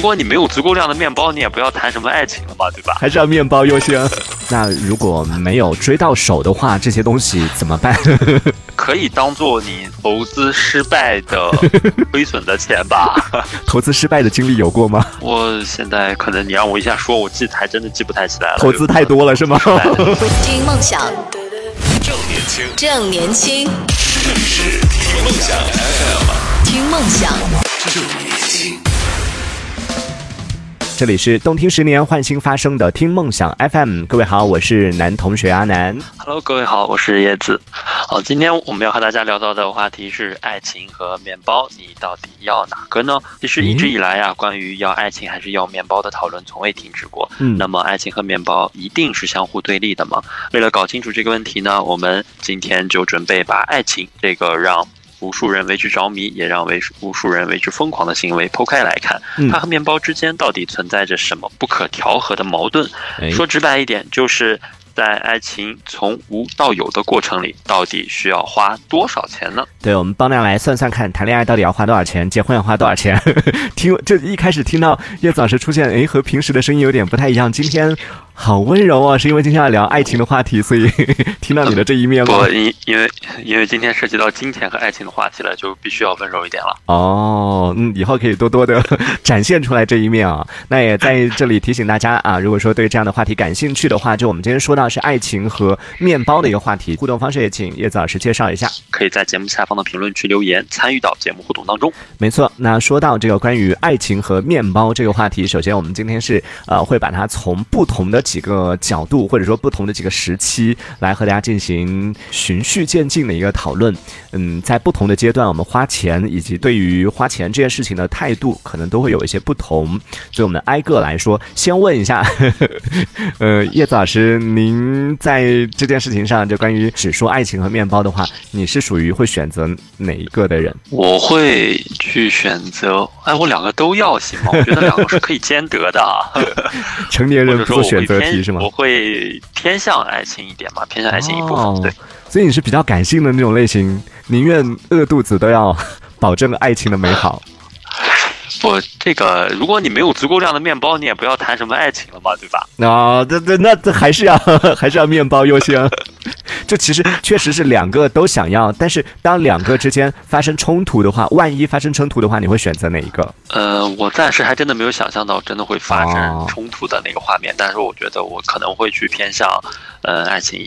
如果你没有足够量的面包，你也不要谈什么爱情了嘛，对吧？还是要面包优先。那如果没有追到手的话，这些东西怎么办？可以当做你投资失败的亏损的钱吧。投资失败的经历有过吗？我现在可能你让我一下说，我记还真的记不太起来了。投资太多了是吗？听梦想，正年轻，正年轻，这里是听梦想 FM，听梦想。正年轻。这里是动听十年换新发声的听梦想 FM，各位好，我是男同学阿南。Hello，各位好，我是叶子。好，今天我们要和大家聊到的话题是爱情和面包，你到底要哪个呢？其实一直以来啊，关于要爱情还是要面包的讨论从未停止过。嗯那么爱情和面包一定是相互对立的吗？为了搞清楚这个问题呢，我们今天就准备把爱情这个让。无数人为之着迷，也让为无数人为之疯狂的行为剖开来看，嗯它和面包之间到底存在着什么不可调和的矛盾？哎说直白一点，就是在爱情从无到有的过程里，到底需要花多少钱呢？对，我们帮大家来算算看，谈恋爱到底要花多少钱，结婚要花多少钱？听，这一开始听到叶子老师出现，哎，和平时的声音有点不太一样，今天好温柔啊，是因为今天要聊爱情的话题，所以 听到你的这一面吗不，？因因为因为今天涉及到金钱和爱情的话题了，就必须要温柔一点了。哦，嗯，以后可以多多的展现出来这一面啊。那也在这里提醒大家啊，如果说对这样的话题感兴趣的话，就我们今天说到是爱情和面包的一个话题，互动方式也请叶子老师介绍一下。可以在节目下方的评论区留言，参与到节目互动当中。没错，那说到这个关于爱情和面包这个话题，首先我们今天是呃会把它从不同的几个角度，或者说不同的几个时期来和大家进行循序渐进的一个讨论。嗯，在不同的阶段，我们花钱以及对于花钱这件事情的态度，可能都会有一些不同。所以，我们挨个来说，先问一下，呵呵呃，叶子老师，您在这件事情上，就关于只说爱情和面包的话，你是属于会选择哪一个的人？我会去选择，哎，我两个都要行吗？我觉得两个是可以兼得的啊。成年人不做选择偏题是吗？我会偏向爱情一点嘛，偏向爱情一部分。哦对，所以你是比较感性的那种类型，宁愿饿肚子都要 保证爱情的美好。我这个，如果你没有足够量的面包，你也不要谈什么爱情了嘛，对吧？啊，这这那这还是要 还是要面包优先。就其实确实是两个都想要，但是当两个之间发生冲突的话，万一发生冲突的话，你会选择哪一个？呃，我暂时还真的没有想象到真的会发哦生冲突的那个画面，但是我觉得我可能会去偏向，呃，爱情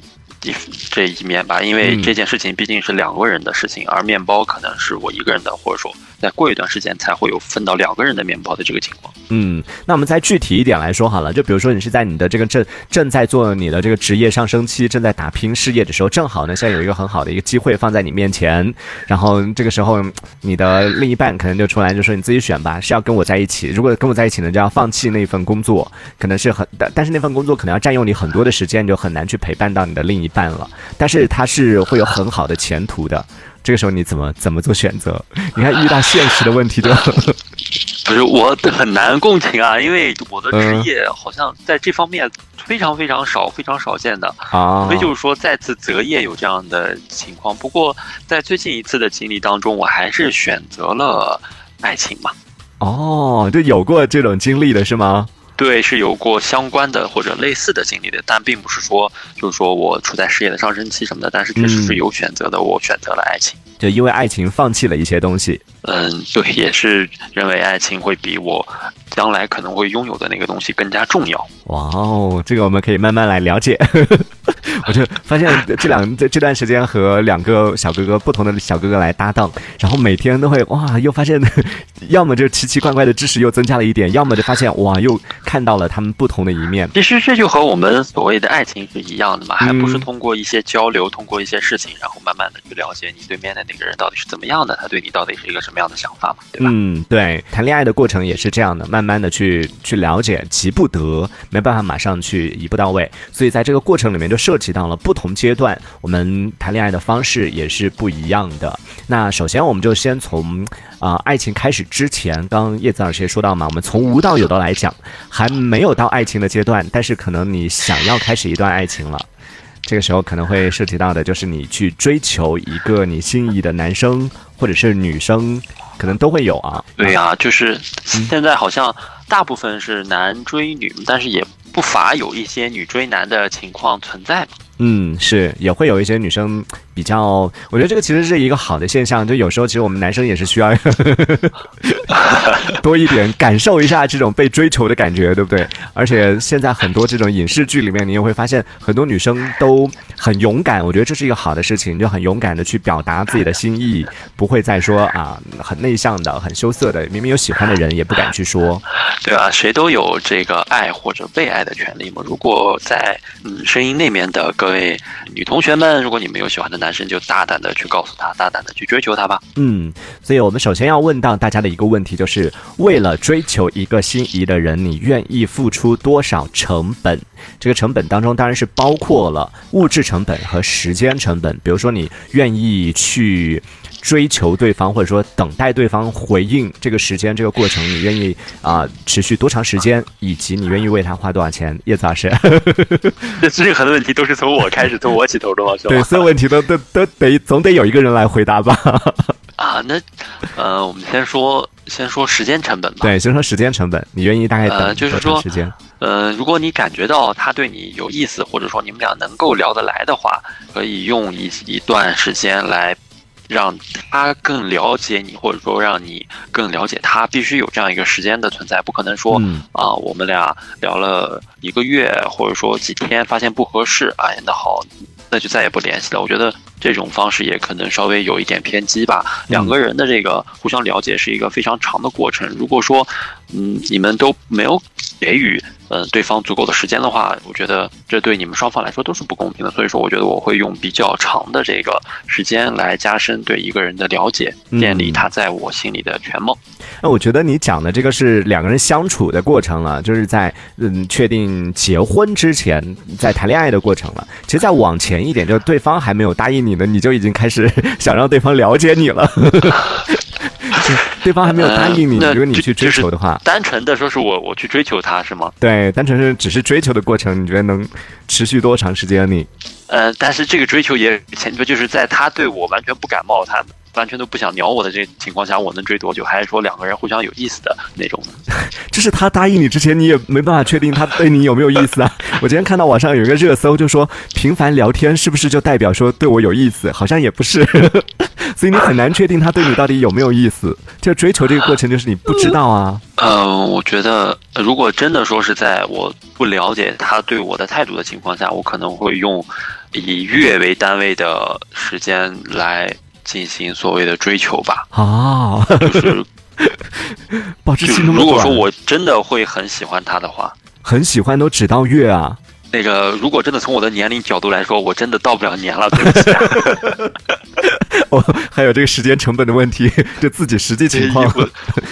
一这一面吧，因为嗯这件事情毕竟是两个人的事情，而面包可能是我一个人的，或者说再过一段时间才会有分到两个人的面包的这个情况。嗯，那我们再具体一点来说好了，就比如说你是在你的这个正正在做你的这个职业上升期，正在打拼事业的时候，正好呢现在有一个很好的一个机会放在你面前，然后这个时候你的另一半可能就出来就说你自己选吧，是要跟我在一起，如果跟我在一起呢，就要放弃那份工作，可能是很但但是那份工作可能要占用你很多的时间，就很难去陪伴到你的另一半了，但是它是会有很好的前途的。这个时候你怎么怎么做选择？你看遇到现实的问题就 不是我很难共情啊，因为我的职嗯业好像在这方面非常非常少，非常少见的。啊所以就是说再次择业有这样的情况。不过在最近一次的经历当中，我还是选择了爱情嘛。哦，就有过这种经历的是吗？对，是有过相关的或者类似的经历的，但并不是说就是说我处在事业的上升期什么的，但是确实是有选择的，我选择了爱情。就因为爱情放弃了一些东西。嗯，对，也是认为爱情会比我将来可能会拥有的那个东西更加重要。哇哦，这个我们可以慢慢来了解。我就发现这两这这段时间和两个小哥哥不同的小哥哥来搭档，然后每天都会哇，又发现 要么就奇奇怪怪的知识又增加了一点，要么就发现哇，又看到了他们不同的一面。其实这就和我们所谓的爱情是一样的嘛，还不是嗯通过一些交流，通过一些事情，然后慢慢的去了解你对面的那个人到底是怎么样的，他对你到底是一个什么样的想法嘛，对吧？嗯，对，谈恋爱的过程也是这样的，慢慢慢的去去了解，急不得，没办法马上去一步到位，所以在这个过程里面就涉及到了不同阶段，我们谈恋爱的方式也是不一样的。那首先我们就先从啊、爱情开始之前，刚刚叶子老师也说到嘛，我们从无到有的来讲，还没有到爱情的阶段，但是可能你想要开始一段爱情了。这个时候可能会涉及到的就是你去追求一个你心仪的男生或者是女生，可能都会有啊。对呀、就是现在好像大部分是男追女，但是也不乏有一些女追男的情况存在嘛。嗯，是也会有一些女生比较，我觉得这个其实是一个好的现象。就有时候其实我们男生也是需要 多一点感受一下这种被追求的感觉，对不对？而且现在很多这种影视剧里面，你也会发现很多女生都很勇敢，我觉得这是一个好的事情，就很勇敢的去表达自己的心意，不会再说啊很内向的、很羞涩的，明明有喜欢的人也不敢去说。对啊，谁都有这个爱或者被爱的权利嘛。如果在嗯声音那面的各位女同学们，如果你们有喜欢的男生，就大胆的去告诉他，大胆的去追求他吧。嗯，所以我们首先要问到大家的一个问题，就是为了追求一个心仪的人，你愿意付出多少成本？这个成本当中当然是包括了物质成本和时间成本。比如说，你愿意去追求对方，或者说等待对方回应这个时间这个过程，你愿意啊、持续多长时间，以及你愿意为他花多少钱？叶子老师，这任何的问题都是从我开始，从我起头的嘛，是对，所有问题都都都得总得有一个人来回答吧？啊，那呃，我们先说先说时间成本吧。对，先说时间成本，你愿意大概等呃就是多长说时间？呃，如果你感觉到他对你有意思，或者说你们俩能够聊得来的话，可以用一一段时间来让他更了解你，或者说让你更了解他，必须有这样一个时间的存在，不可能说嗯啊、我们俩聊了一个月，或者说几天，发现不合适，哎，那好，那就再也不联系了。我觉得这种方式也可能稍微有一点偏激吧。两个人的这个互相了解是一个非常长的过程。如果说，嗯，你们都没有给予呃对方足够的时间的话，我觉得这对你们双方来说都是不公平的。所以说，我觉得我会用比较长的这个时间来加深对一个人的了解，嗯建立他在我心里的全貌。那我觉得你讲的这个是两个人相处的过程了，就是在嗯确定结婚之前，在谈恋爱的过程了。其实再往前一点，就是对方还没有答应你呢，你就已经开始 想让对方了解你了。就 对方还没有答应你，呃如果你去追求的话，单纯的说是我我去追求他是吗？对，单纯是只是追求的过程，你觉得能持续多长时间？你呃，但是这个追求也前提就是在他对我完全不感冒，他完全都不想鸟我的这个情况下，我能追多久？还是说两个人互相有意思的那种呢？这是他答应你之前，你也没办法确定他对你有没有意思啊。我今天看到网上有一个热搜，就说频繁聊天是不是就代表说对我有意思？好像也不是，所以你很难确定他对你到底有没有意思。就追求这个过程就是你不知道啊。呃，我觉得呃如果真的说是在我不了解他对我的态度的情况下，我可能会用以月为单位的时间来进行所谓的追求吧。啊，就是 保质就期那么短如果说，我真的会很喜欢他的话，很喜欢都只到月啊。那个如果真的从我的年龄角度来说，我真的到不了年了，对不起啊。哦，还有这个时间成本的问题，就自己实际情况。我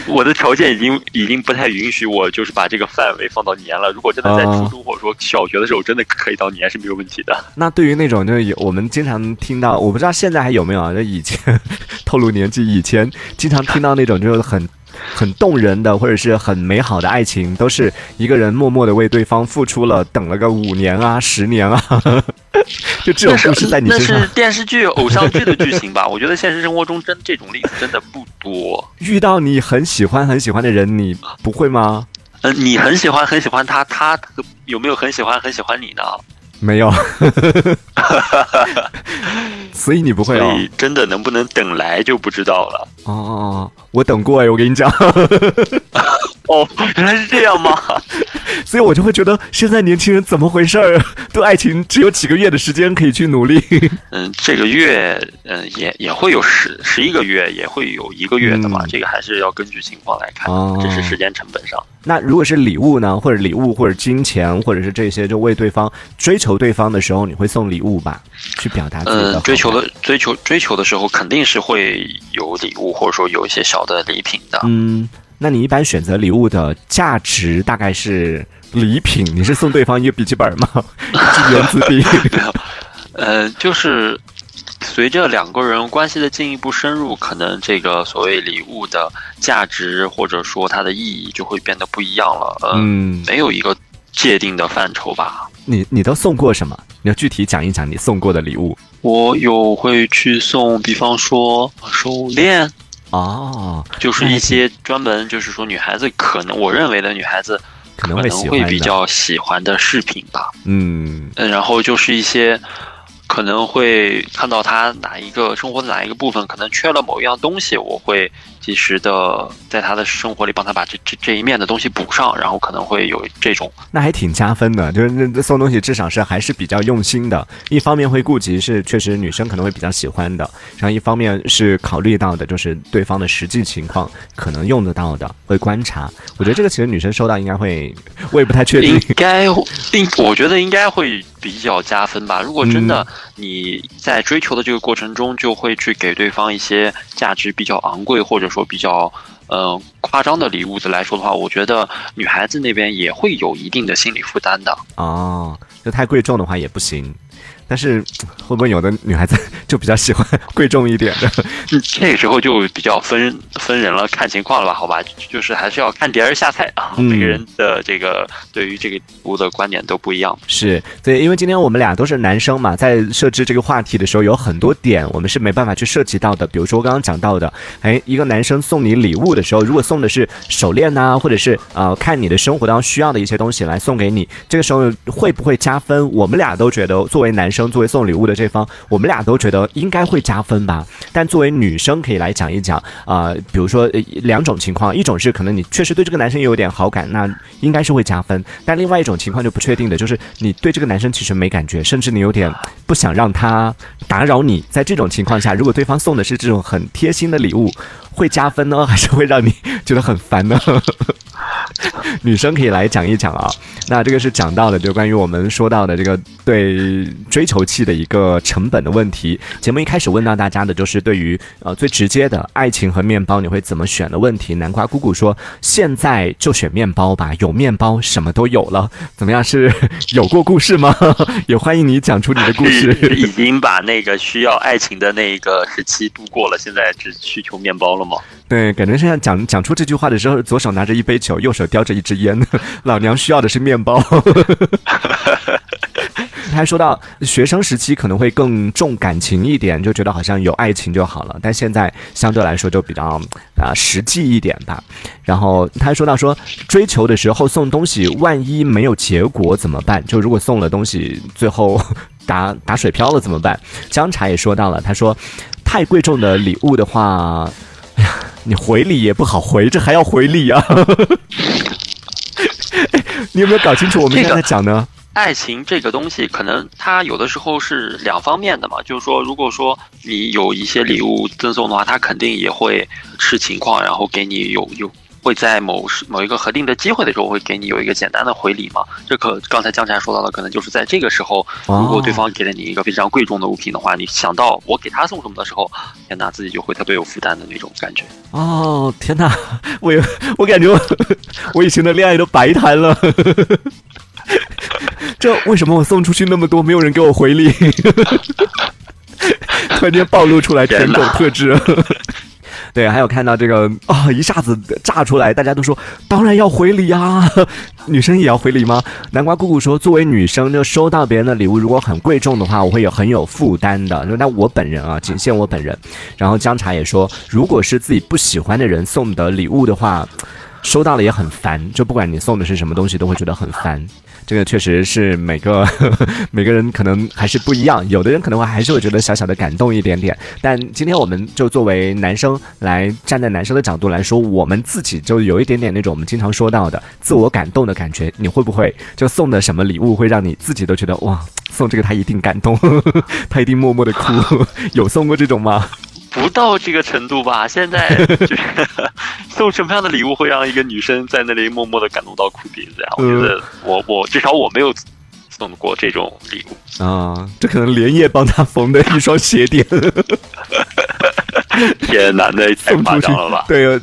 我的条件已经已经不太允许我就是把这个范围放到年了。如果真的在哦初中或者说小学的时候，真的可以到年是没有问题的。那对于那种就是有我们经常听到，我不知道现在还有没有啊？就以前透露年纪，以前经常听到那种就是很很动人的，或者是很美好的爱情，都是一个人默默的为对方付出了，等了个五年啊、十年啊，就这种故事在你那身上是电视剧、偶像剧的剧情吧？我觉得现实生活中真这种例子真的不多。遇到你很喜欢很喜欢的人，你不会吗？嗯、你很喜欢很喜欢他，他有没有很喜欢很喜欢你呢？没有，所以你不会哦。所以真的能不能等来就不知道了。哦，我等过哎，我跟你讲，哦，原来是这样吗？所以我就会觉得现在年轻人怎么回事儿？对爱情只有几个月的时间可以去努力。嗯，这个月，嗯，也也会有十十一个月，也会有一个月的嘛。嗯这个还是要根据情况来看，哦这是时间成本上。那如果是礼物呢，或者礼物，或者金钱，或者是这些，就为对方追求对方的时候，你会送礼物吧，去表达自己的嗯，追求的追求追求的时候，肯定是会有礼物，或者说有一些小的礼品的。嗯，那你一般选择礼物的价值大概是礼品？你是送对方一个笔记本吗？原子笔？呃，就是随着两个人关系的进一步深入，可能这个所谓礼物的价值或者说它的意义就会变得不一样了。呃、嗯，没有一个界定的范畴吧。你你都送过什么？你要具体讲一讲你送过的礼物我有会去送，比方说手链，哦，就是一些专门就是说女孩子可能我认为的女孩子可能会比较喜欢的饰品吧。嗯嗯，然后就是一些可能会看到他哪一个生活的哪一个部分可能缺了某一样东西，我会及时的在他的生活里帮他把这这这一面的东西补上，然后可能会有这种那还挺加分的，就是那那送东西至少是还是比较用心的。一方面会顾及是确实女生可能会比较喜欢的，然后一方面是考虑到的就是对方的实际情况可能用得到的，会观察。我觉得这个其实女生收到应该会，我也不太确定应。该应，我觉得应该会比较加分吧。如果真的你在追求的这个过程中，就会去给对方一些价值比较昂贵或者说比较呃夸张的礼物的来说的话，我觉得女孩子那边也会有一定的心理负担的。哦，那太贵重的话也不行。但是会不会有的女孩子 就比较喜欢贵重一点的？这个时候就比较分分人了，看情况了吧？好吧，就是还是要看碟儿下菜啊。嗯每个人的这个对于这个礼物的观点都不一样。是对，因为今天我们俩都是男生嘛，在设置这个话题的时候，有很多点我们是没办法去涉及到的。比如说我刚刚讲到的，哎，一个男生送你礼物的时候，如果送的是手链呐、或者是呃看你的生活当中需要的一些东西来送给你，这个时候会不会加分？我们俩都觉得，作为男生，作为送礼物的这方，我们俩都觉得应该会加分吧。但作为女生，可以来讲一讲啊、比如说两种情况，一种是可能你确实对这个男生有点好感，那应该是会加分；但另外一种情况就不确定的，就是你对这个男生其实没感觉，甚至你有点不想让他打扰你。在这种情况下，如果对方送的是这种很贴心的礼物，会加分呢，还是会让你觉得很烦呢？女生可以来讲一讲啊。那这个是讲到的，就关于我们说到的这个对追求器的一个成本的问题。节目一开始问到大家的就是对于呃最直接的爱情和面包你会怎么选的问题。南瓜姑姑说现在就选面包吧，有面包什么都有了。怎么样？是 有过故事吗？也欢迎你讲出你的故事。已经把那个需要爱情的那个时期度过了，现在只需求面包了吗？对，感觉现在讲讲出这句话的时候，左手拿着一杯酒，右手叼着一支烟。老娘需要的是面包。他还说到，学生时期可能会更重感情一点，就觉得好像有爱情就好了，但现在相对来说就比较啊、实际一点吧。然后他还说到说，追求的时候送东西，万一没有结果怎么办？就如果送了东西，最后打打水漂了怎么办？姜茶也说到了，他说，太贵重的礼物的话。你回礼也不好回，这还要回礼啊！你有没有搞清楚我们现在讲呢？爱情这个东西，可能它有的时候是两方面的嘛。就是说，如果说你有一些礼物赠送的话，他肯定也会视情况，然后给你有有会在某时某一个核定的机会的时候，会给你有一个简单的回礼嘛。这可刚才江茶说到的，可能就是在这个时候，哦如果对方给了你一个非常贵重的物品的话，你想到我给他送什么的时候，天哪，自己就会特别有负担的那种感觉。哦，天哪！我有，我感觉我我以前的恋爱都白谈了。这为什么我送出去那么多，没有人给我回礼？突然间暴露出来舔狗特质。对，还有看到这个啊、一下子炸出来，大家都说当然要回礼啊，女生也要回礼吗？南瓜姑姑说，作为女生，就收到别人的礼物，如果很贵重的话，我会有很有负担的。那我本人啊，仅限我本人。然后姜茶也说，如果是自己不喜欢的人送的礼物的话，收到了也很烦，就不管你送的是什么东西，都会觉得很烦。这个确实是每个 每个人可能还是不一样，有的人可能会还是会觉得小小的感动一点点。但今天我们就作为男生来站在男生的角度来说，我们自己就有一点点那种我们经常说到的自我感动的感觉。你会不会就送的什么礼物会让你自己都觉得哇，送这个他一定感动，他一定默默的哭？有送过这种吗？不到这个程度吧？现在就是送什么样的礼物会让一个女生在那里默默的感动到哭鼻子呀？我觉得我我至少我没有送过这种礼物。啊，这可能连夜帮他缝的一双鞋垫。天哪，那也太夸张了吧？对，呃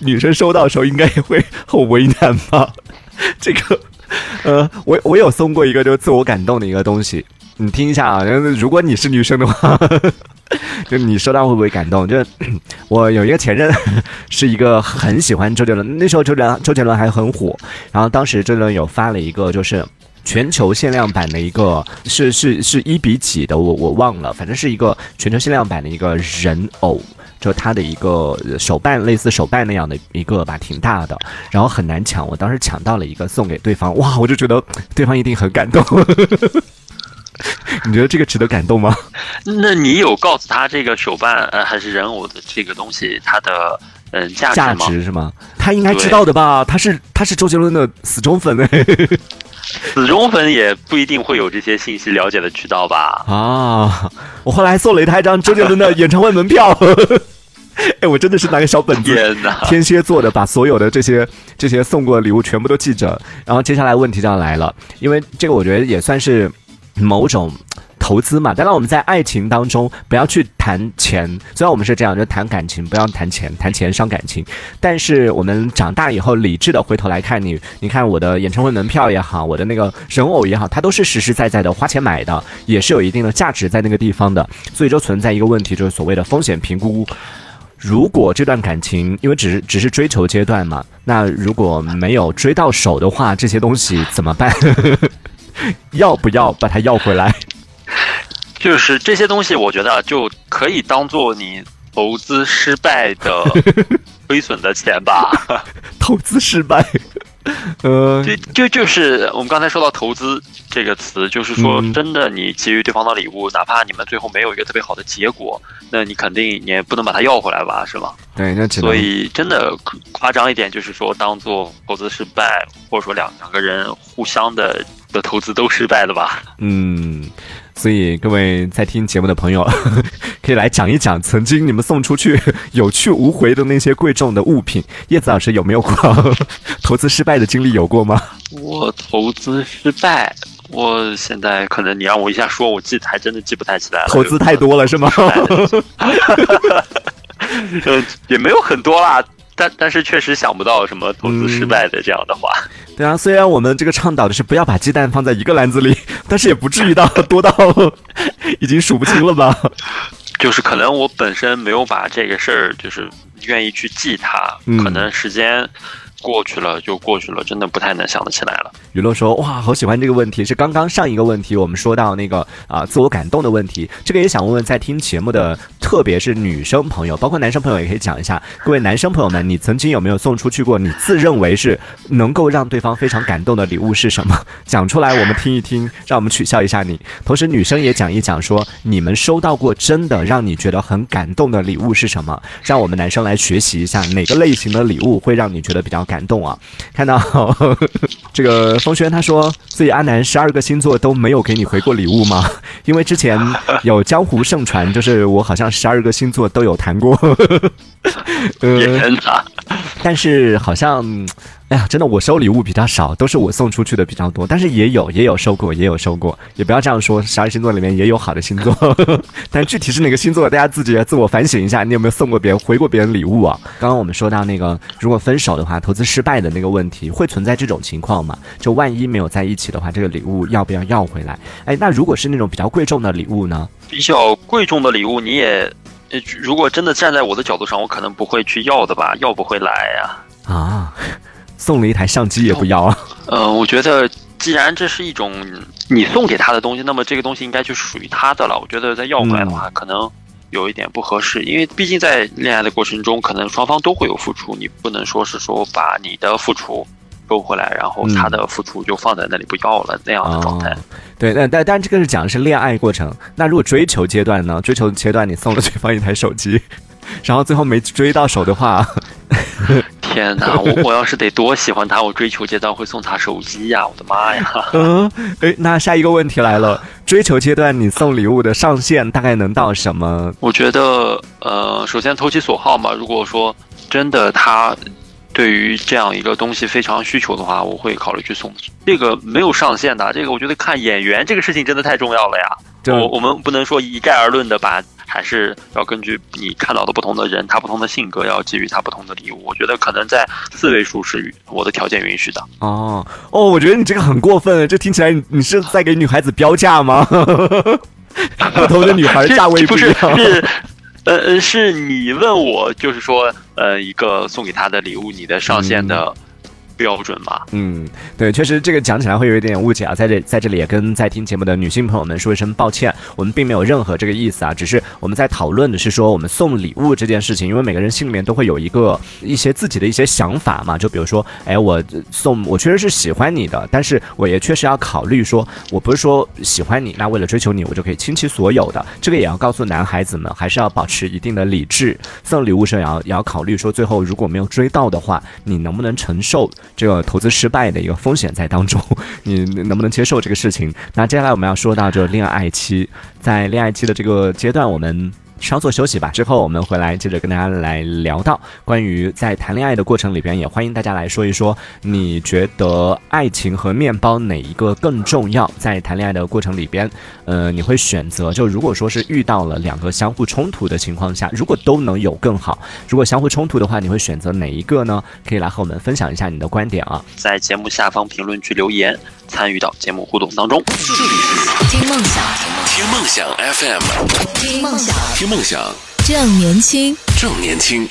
女生收到的时候应该也会很为难吧？这个，呃，我我有送过一个就是自我感动的一个东西，你听一下啊。如果你是女生的话，就你收到会不会感动？就 我有一个前任，是一个很喜欢周杰伦，那时候周杰伦周杰伦还很火，然后当时周杰伦有发了一个就是。全球限量版的一个，是是是一比几的，我我忘了，反正是一个全球限量版的一个人偶。就他的一个手办，类似手办那样的一个吧，挺大的，然后很难抢。我当时抢到了一个送给对方，哇，我就觉得对方一定很感动。你觉得这个值得感动吗？那你有告诉他这个手办呃还是人偶的这个东西它的嗯价价值是吗？他应该知道的吧？他是他是周杰伦的死忠粉哎。死忠粉也不一定会有这些信息了解的渠道吧？啊，我后来还送了他一张周杰伦的演唱会门票。哎，我真的是拿个小本子！天蝎座的，把所有的这些这些送过的礼物全部都记着。然后接下来问题就要来了，因为这个我觉得也算是某种投资嘛。当然我们在爱情当中不要去谈钱，虽然我们是这样，就谈感情，不要谈钱，谈钱伤感情。但是我们长大以后，理智的回头来看你，你看我的演唱会门票也好，我的那个人偶也好，它都是实实在在的花钱买的，也是有一定的价值在那个地方的。所以就存在一个问题，就是所谓的风险评估。如果这段感情因为只是只是追求阶段嘛，那如果没有追到手的话，这些东西怎么办？要不要把它要回来？就是这些东西，我觉得就可以当做你投资失败的 亏损的钱吧。投资失败，呃，就就就是我们刚才说到投资这个词，就是说嗯真的，你给予对方的礼物，哪怕你们最后没有一个特别好的结果，那你肯定你也不能把它要回来吧，是吗？对，那所以真的夸张一点，就是说当做投资失败，或者说两两个人互相的的投资都失败了吧？嗯，所以各位在听节目的朋友，可以来讲一讲曾经你们送出去 有去无回的那些贵重的物品。叶子老师有没有过 投资失败的经历？有过吗？我投资失败，我现在可能你让我一下说，我记还真的记不太起来了。投资太多了是吗？呃，也没有很多啦，但但是确实想不到什么投资失败的这样的话。对啊，虽然我们这个倡导的是不要把鸡蛋放在一个篮子里，但是也不至于到多到 已经数不清了吧？就是可能我本身没有把这个事儿，就是愿意去记它，嗯可能时间过去了就过去了，真的不太能想得起来了。娱乐说：“哇，好喜欢这个问题，是刚刚上一个问题我们说到那个啊、自我感动的问题，这个也想问问在听节目的，特别是女生朋友，包括男生朋友也可以讲一下。各位男生朋友们，你曾经有没有送出去过你自认为是能够让对方非常感动的礼物是什么？讲出来我们听一听，让我们取笑一下你。同时女生也讲一讲说你们收到过真的让你觉得很感动的礼物是什么，让我们男生来学习一下哪个类型的礼物会让你觉得比较感动啊。看到 这个风轩他说，自己阿南十二个星座都没有给你回过礼物吗？因为之前有江湖盛传，就是我好像十二个星座都有谈过，呃，天哪！但是好像，哎呀，真的我收礼物比较少，都是我送出去的比较多，但是也有也有收过，也有收过，也不要这样说，十二星座里面也有好的星座，但具体是哪个星座，大家自己自我反省一下，你有没有送过别人回过别人礼物啊？刚刚我们说到那个，如果分手的话，投资失败的那个问题，会存在这种情况吗？就万一没有在一起的话，这个礼物要不要要回来？哎，那如果是那种比较贵重的礼物呢？比较贵重的礼物，你也，呃如果真的站在我的角度上，我可能不会去要的吧，要不回来呀、啊，送了一台相机也不要啊？呃，我觉得既然这是一种你送给他的东西，那么这个东西应该就是属于他的了。我觉得再要回来的话，可能有一点不合适，因为毕竟在恋爱的过程中，可能双方都会有付出，你不能说是说把你的付出收回来，然后嗯他的付出就放在那里不要了那样的状态。哦对，但但但这个是讲的是恋爱过程。那如果追求阶段呢？追求阶段你送了对方一台手机，然后最后没追到手的话，天哪，我我要是得多喜欢他，我追求阶段会送他手机呀！我的妈呀！嗯，哎，那下一个问题来了，追求阶段你送礼物的上限大概能到什么？我觉得，呃，首先投其所好嘛。如果说真的他对于这样一个东西非常需求的话，我会考虑去送。这个没有上限的，这个我觉得看眼缘这个事情真的太重要了呀。就我我们不能说一概而论的把，还是要根据你看到的不同的人，他不同的性格，要给予他不同的礼物。我觉得可能在四位数是我的条件允许的。哦哦，我觉得你这个很过分，这听起来你你是在给女孩子标价吗？不同的女孩价位不是一样。是，呃呃，是你问我，就是说，呃，一个送给她的礼物，你的上限的标准吧。嗯，对，确实这个讲起来会有一点点误解啊，在这在这里也跟在听节目的女性朋友们说一声抱歉，我们并没有任何这个意思啊，只是我们在讨论的是说我们送礼物这件事情，因为每个人心里面都会有一个一些自己的一些想法嘛，就比如说，哎，我送我确实是喜欢你的，但是我也确实要考虑说，我不是说喜欢你，那为了追求你，我就可以倾其所有的，这个也要告诉男孩子们，还是要保持一定的理智，送礼物时也要也要考虑说，最后如果没有追到的话，你能不能承受这个投资失败的一个风险在当中，你能不能接受这个事情？那接下来我们要说到这恋爱期，在恋爱期的这个阶段，我们。稍作休息吧，之后我们回来接着跟大家来聊到关于在谈恋爱的过程里边，也欢迎大家来说一说，你觉得爱情和面包哪一个更重要？在谈恋爱的过程里边，呃，你会选择就如果说是遇到了两个相互冲突的情况下，如果都能有更好，如果相互冲突的话，你会选择哪一个呢？可以来和我们分享一下你的观点啊，在节目下方评论区留言，参与到节目互动当中。这里是听梦想，听梦想 FM，听梦想，听梦想。正年轻。正年轻。